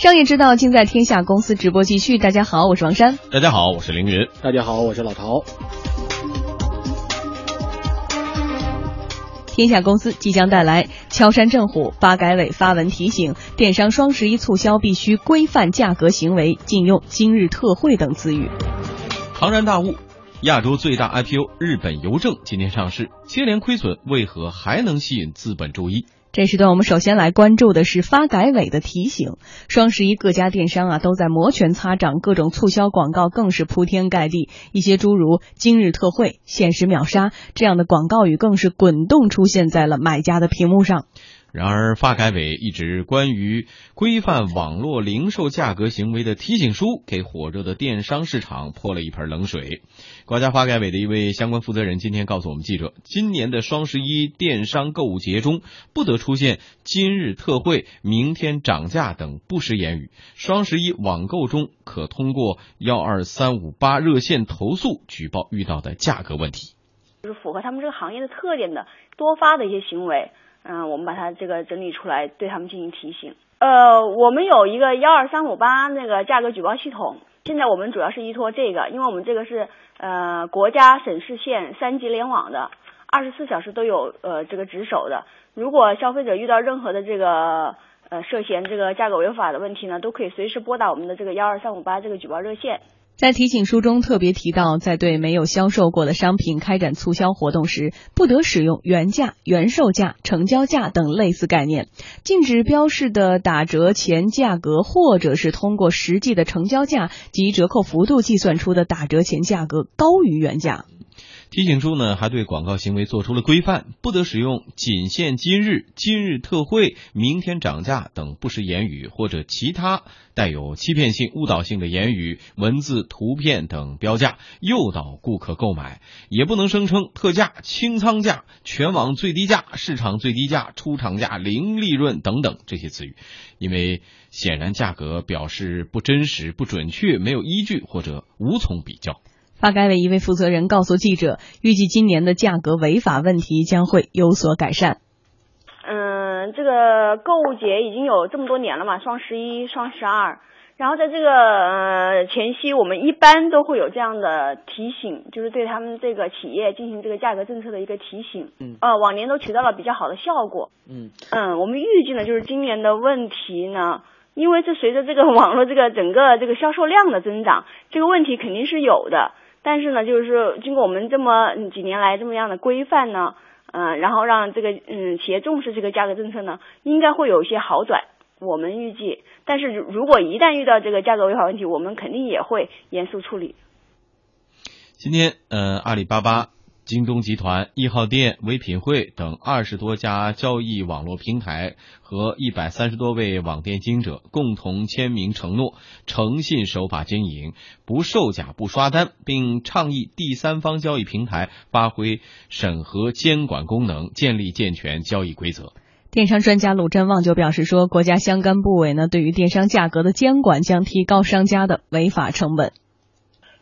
商业之道，尽在天下公司直播继续。大家好，我是王珊。大家好，我是凌云。大家好，我是老陶。天下公司即将带来敲山震虎，发改委发文提醒电商双十一促销必须规范价格行为，禁用今日特惠等词语。庞然大物，亚洲最大 IPO 日本邮政今天上市，接连亏损，为何还能吸引资本注意？这时段我们首先来关注的是发改委的提醒。双十一各家电商啊都在摩拳擦掌，各种促销广告更是铺天盖地。一些诸如“今日特惠”“限时秒杀”这样的广告语更是滚动出现在了买家的屏幕上。然而，发改委一纸关于规范网络零售价格行为的提醒书，给火热的电商市场泼了一盆冷水。国家发改委的一位相关负责人今天告诉我们记者，今年的双十一电商购物节中，不得出现“今日特惠”“明天涨价”等不实言语。双十一网购中，可通过幺二三五八热线投诉举报遇到的价格问题。就是符合他们这个行业的特点的多发的一些行为。嗯，我们把它这个整理出来，对他们进行提醒。呃，我们有一个幺二三五八那个价格举报系统，现在我们主要是依托这个，因为我们这个是呃国家省市县三级联网的，二十四小时都有呃这个值守的。如果消费者遇到任何的这个呃涉嫌这个价格违法的问题呢，都可以随时拨打我们的这个幺二三五八这个举报热线。在提醒书中特别提到，在对没有销售过的商品开展促销活动时，不得使用原价、原售价、成交价等类似概念，禁止标示的打折前价格，或者是通过实际的成交价及折扣幅度计算出的打折前价格高于原价。提醒书呢，还对广告行为做出了规范，不得使用“仅限今日”“今日特惠”“明天涨价”等不实言语，或者其他带有欺骗性、误导性的言语、文字、图片等标价，诱导顾客购买。也不能声称特价、清仓价、全网最低价、市场最低价、出厂价、零利润等等这些词语，因为显然价格表示不真实、不准确、没有依据或者无从比较。发改委一位负责人告诉记者，预计今年的价格违法问题将会有所改善。嗯，这个购物节已经有这么多年了嘛，双十一、双十二，然后在这个呃前夕，我们一般都会有这样的提醒，就是对他们这个企业进行这个价格政策的一个提醒。嗯。呃，往年都起到了比较好的效果。嗯。嗯，我们预计呢，就是今年的问题呢。因为这随着这个网络这个整个这个销售量的增长，这个问题肯定是有的。但是呢，就是说经过我们这么几年来这么样的规范呢，嗯，然后让这个嗯企业重视这个价格政策呢，应该会有一些好转。我们预计，但是如果一旦遇到这个价格违法问题，我们肯定也会严肃处理。今天，嗯，阿里巴巴。京东集团、一号店、唯品会等二十多家交易网络平台和一百三十多位网店经营者共同签名承诺，诚信守法经营，不售假、不刷单，并倡议第三方交易平台发挥审核监管功能，建立健全交易规则。电商专家鲁振旺就表示说，国家相关部委呢，对于电商价格的监管将提高商家的违法成本。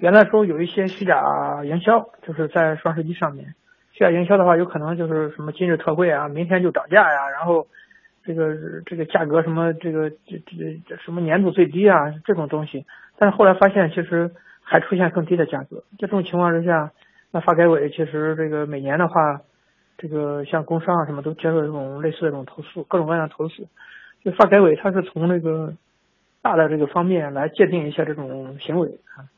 原来说有一些虚假营销，就是在双十一上面，虚假营销的话，有可能就是什么今日特惠啊，明天就涨价呀，然后这个这个价格什么这个这这这什么年度最低啊这种东西，但是后来发现其实还出现更低的价格。在这种情况之下，那发改委其实这个每年的话，这个像工商啊什么都接受这种类似的这种投诉，各种各样的投诉。就发改委它是从这个大的这个方面来界定一下这种行为啊。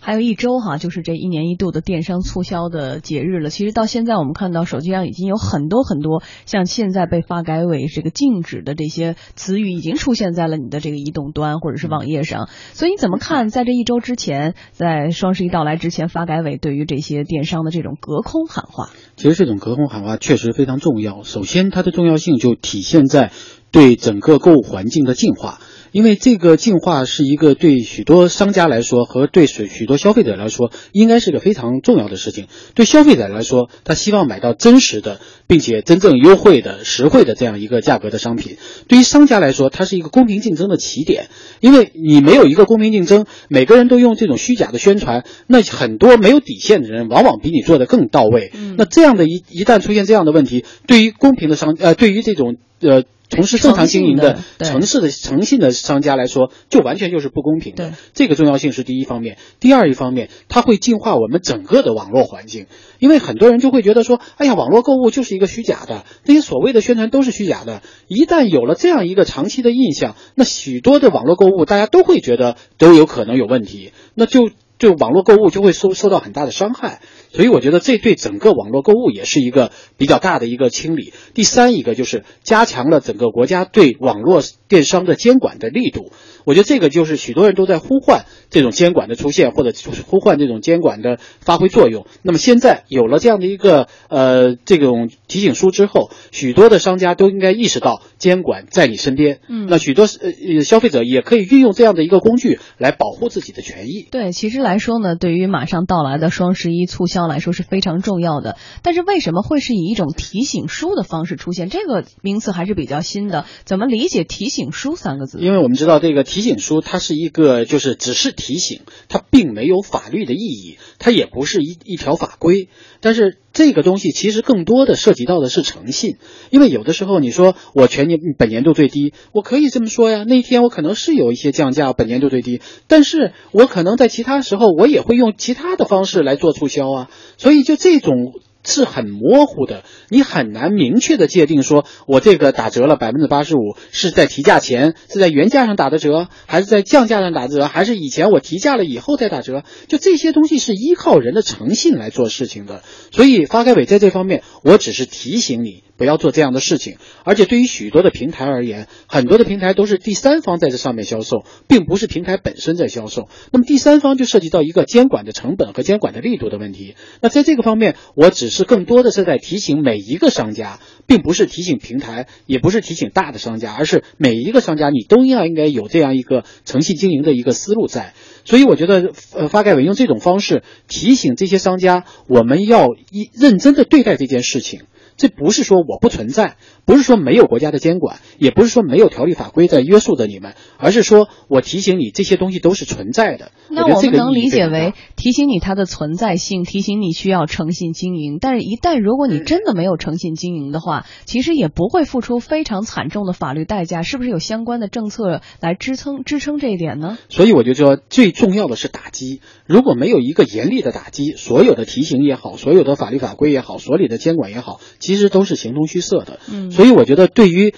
还有一周哈，就是这一年一度的电商促销的节日了。其实到现在，我们看到手机上已经有很多很多像现在被发改委这个禁止的这些词语，已经出现在了你的这个移动端或者是网页上。所以你怎么看，在这一周之前，在双十一到来之前，发改委对于这些电商的这种隔空喊话？其实这种隔空喊话确实非常重要。首先，它的重要性就体现在对整个购物环境的净化。因为这个进化是一个对许多商家来说和对许许多消费者来说，应该是个非常重要的事情。对消费者来说，他希望买到真实的、并且真正优惠的、实惠的这样一个价格的商品。对于商家来说，它是一个公平竞争的起点，因为你没有一个公平竞争，每个人都用这种虚假的宣传，那很多没有底线的人往往比你做的更到位。那这样的一一旦出现这样的问题，对于公平的商呃，对于这种呃。从事正常经营的城市的诚信的商家来说，就完全就是不公平的。这个重要性是第一方面。第二一方面，它会净化我们整个的网络环境，因为很多人就会觉得说，哎呀，网络购物就是一个虚假的，那些所谓的宣传都是虚假的。一旦有了这样一个长期的印象，那许多的网络购物大家都会觉得都有可能有问题，那就就网络购物就会受受到很大的伤害。所以我觉得这对整个网络购物也是一个比较大的一个清理。第三一个就是加强了整个国家对网络电商的监管的力度。我觉得这个就是许多人都在呼唤这种监管的出现，或者呼唤这种监管的发挥作用。那么现在有了这样的一个呃这种提醒书之后，许多的商家都应该意识到监管在你身边。嗯，那许多呃消费者也可以运用这样的一个工具来保护自己的权益。对，其实来说呢，对于马上到来的双十一促销来说是非常重要的。但是为什么会是以一种提醒书的方式出现？这个名词还是比较新的。怎么理解提醒书三个字？因为我们知道这个。提醒书它是一个，就是只是提醒，它并没有法律的意义，它也不是一一条法规。但是这个东西其实更多的涉及到的是诚信，因为有的时候你说我全年本年度最低，我可以这么说呀。那天我可能是有一些降价，本年度最低，但是我可能在其他时候我也会用其他的方式来做促销啊。所以就这种。是很模糊的，你很难明确的界定说，我这个打折了百分之八十五，是在提价前，是在原价上打的折，还是在降价上打折，还是以前我提价了以后再打折？就这些东西是依靠人的诚信来做事情的，所以发改委在这方面，我只是提醒你。不要做这样的事情，而且对于许多的平台而言，很多的平台都是第三方在这上面销售，并不是平台本身在销售。那么第三方就涉及到一个监管的成本和监管的力度的问题。那在这个方面，我只是更多的是在提醒每一个商家，并不是提醒平台，也不是提醒大的商家，而是每一个商家你都要应该有这样一个诚信经营的一个思路在。所以我觉得，呃，发改委用这种方式提醒这些商家，我们要一认真的对待这件事情。这不是说我不存在，不是说没有国家的监管，也不是说没有条例法规在约束着你们，而是说我提醒你，这些东西都是存在的。那我们能理解为提醒你它的存在性，提醒你需要诚信经营。但是，一旦如果你真的没有诚信经营的话，其实也不会付出非常惨重的法律代价。是不是有相关的政策来支撑支撑这一点呢？所以我就说，最重要的是打击。如果没有一个严厉的打击，所有的提醒也好，所有的法律法规也好，所里的监管也好。其实都是形同虚设的，嗯，所以我觉得对于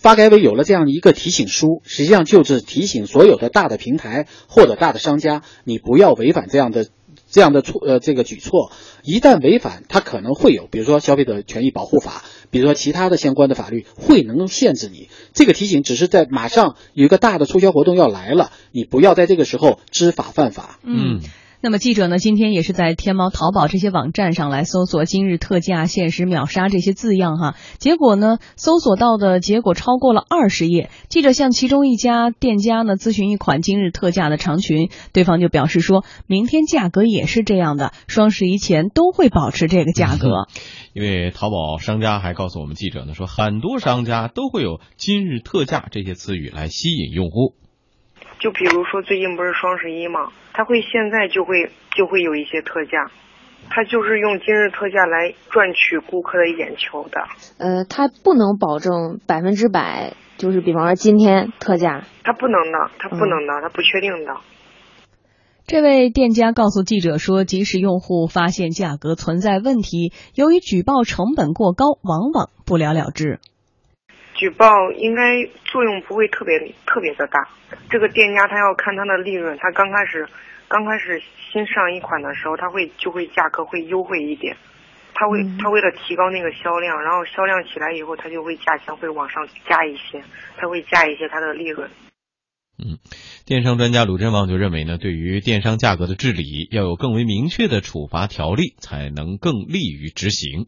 发改委有了这样一个提醒书，实际上就是提醒所有的大的平台或者大的商家，你不要违反这样的这样的措呃这个举措。一旦违反，它可能会有，比如说消费者权益保护法，比如说其他的相关的法律会能限制你。这个提醒只是在马上有一个大的促销活动要来了，你不要在这个时候知法犯法。嗯。那么记者呢，今天也是在天猫、淘宝这些网站上来搜索“今日特价”“限时秒杀”这些字样哈，结果呢，搜索到的结果超过了二十页。记者向其中一家店家呢咨询一款今日特价的长裙，对方就表示说，明天价格也是这样的，双十一前都会保持这个价格。因为淘宝商家还告诉我们记者呢，说很多商家都会有“今日特价”这些词语来吸引用户。就比如说最近不是双十一嘛，他会现在就会就会有一些特价，他就是用今日特价来赚取顾客的眼球的。呃，他不能保证百分之百，就是比方说今天特价，他不能的，他不能的，他不确定的。这位店家告诉记者说，即使用户发现价格存在问题，由于举报成本过高，往往不了了之。举报应该作用不会特别特别的大，这个店家他要看他的利润，他刚开始刚开始新上一款的时候，他会就会价格会优惠一点，他会他为了提高那个销量，然后销量起来以后，他就会价钱会往上加一些，他会加一些他的利润。嗯，电商专家鲁振旺就认为呢，对于电商价格的治理，要有更为明确的处罚条例，才能更利于执行。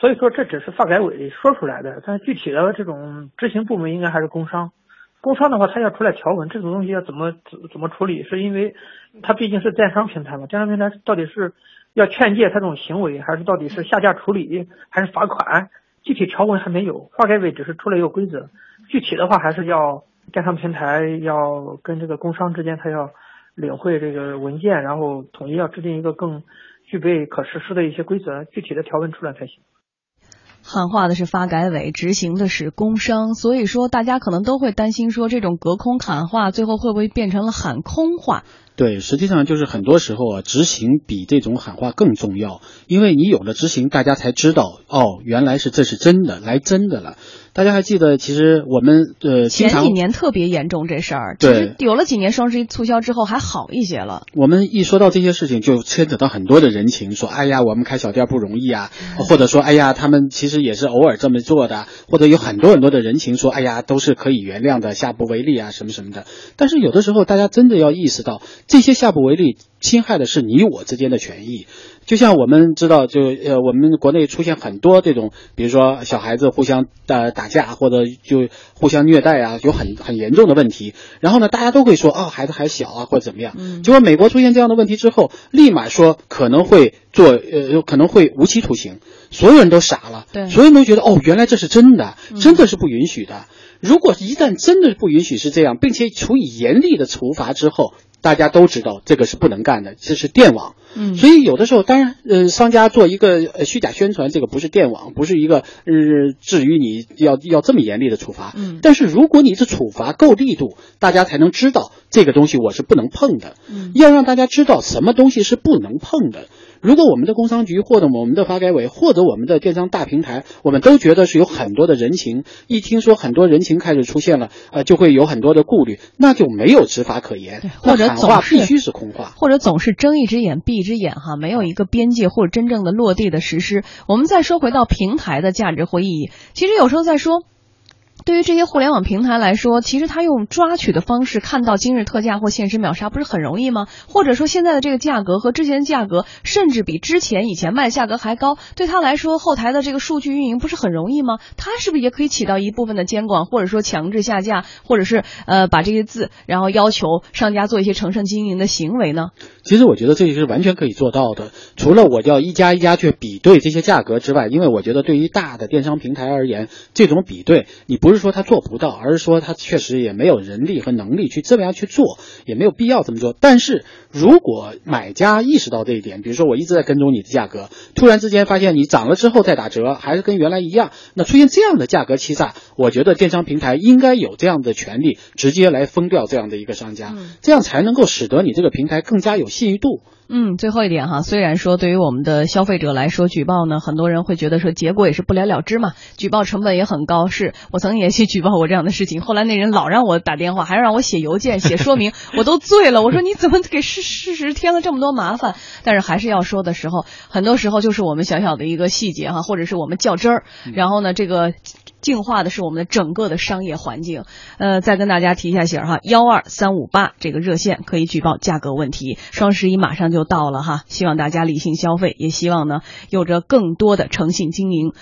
所以说，这只是发改委说出来的，但是具体的这种执行部门应该还是工商。工商的话，他要出来条文，这种东西要怎么怎怎么处理？是因为它毕竟是电商平台嘛，电商平台到底是要劝诫他这种行为，还是到底是下架处理，还是罚款？具体条文还没有，发改委只是出了一个规则，具体的话还是要电商平台要跟这个工商之间，他要领会这个文件，然后统一要制定一个更具备可实施的一些规则，具体的条文出来才行。喊话的是发改委，执行的是工商，所以说大家可能都会担心说，这种隔空喊话最后会不会变成了喊空话？对，实际上就是很多时候啊，执行比这种喊话更重要，因为你有了执行，大家才知道哦，原来是这是真的，来真的了。大家还记得，其实我们呃，前几年特别严重这事儿，对，有了几年双十一促销之后还好一些了。我们一说到这些事情，就牵扯到很多的人情，说哎呀，我们开小店不容易啊，或者说哎呀，他们其实也是偶尔这么做的，或者有很多很多的人情，说哎呀，都是可以原谅的，下不为例啊，什么什么的。但是有的时候，大家真的要意识到，这些下不为例，侵害的是你我之间的权益。就像我们知道，就呃，我们国内出现很多这种，比如说小孩子互相呃打架，或者就互相虐待啊，有很很严重的问题。然后呢，大家都会说，哦，孩子还小啊，或者怎么样。结果美国出现这样的问题之后，立马说可能会做，呃，可能会无期徒刑。所有人都傻了，对，所有人都觉得，哦，原来这是真的，真的是不允许的。如果一旦真的不允许是这样，并且处以严厉的处罚之后。大家都知道这个是不能干的，这是电网。嗯，所以有的时候，当然，呃，商家做一个虚假宣传，这个不是电网，不是一个呃，至于你要要这么严厉的处罚。嗯，但是如果你的处罚够力度，大家才能知道这个东西我是不能碰的。嗯，要让大家知道什么东西是不能碰的。如果我们的工商局或者我们的发改委或者我们的电商大平台，我们都觉得是有很多的人情，一听说很多人情开始出现了，呃，就会有很多的顾虑，那就没有执法可言。或者总是必须是空话，或者总是睁一只眼闭一只眼，哈，没有一个边界或者真正的落地的实施。我们再说回到平台的价值或意义，其实有时候在说。对于这些互联网平台来说，其实他用抓取的方式看到今日特价或限时秒杀，不是很容易吗？或者说现在的这个价格和之前的价格，甚至比之前以前卖价格还高，对他来说后台的这个数据运营不是很容易吗？他是不是也可以起到一部分的监管，或者说强制下架，或者是呃把这些字，然后要求商家做一些诚慎经营的行为呢？其实我觉得这也是完全可以做到的。除了我要一家一家去比对这些价格之外，因为我觉得对于大的电商平台而言，这种比对你。不是说他做不到，而是说他确实也没有人力和能力去这么样去做，也没有必要这么做。但是如果买家意识到这一点，比如说我一直在跟踪你的价格，突然之间发现你涨了之后再打折，还是跟原来一样，那出现这样的价格欺诈，我觉得电商平台应该有这样的权利，直接来封掉这样的一个商家，这样才能够使得你这个平台更加有信誉度。嗯，最后一点哈，虽然说对于我们的消费者来说，举报呢，很多人会觉得说结果也是不了了之嘛，举报成本也很高。是我曾经也去举报我这样的事情，后来那人老让我打电话，还让我写邮件、写说明，我都醉了。我说你怎么给事事实添了这么多麻烦？但是还是要说的时候，很多时候就是我们小小的一个细节哈，或者是我们较真儿，然后呢，这个。净化的是我们的整个的商业环境。呃，再跟大家提一下醒哈，幺二三五八这个热线可以举报价格问题。双十一马上就到了哈，希望大家理性消费，也希望呢有着更多的诚信经营。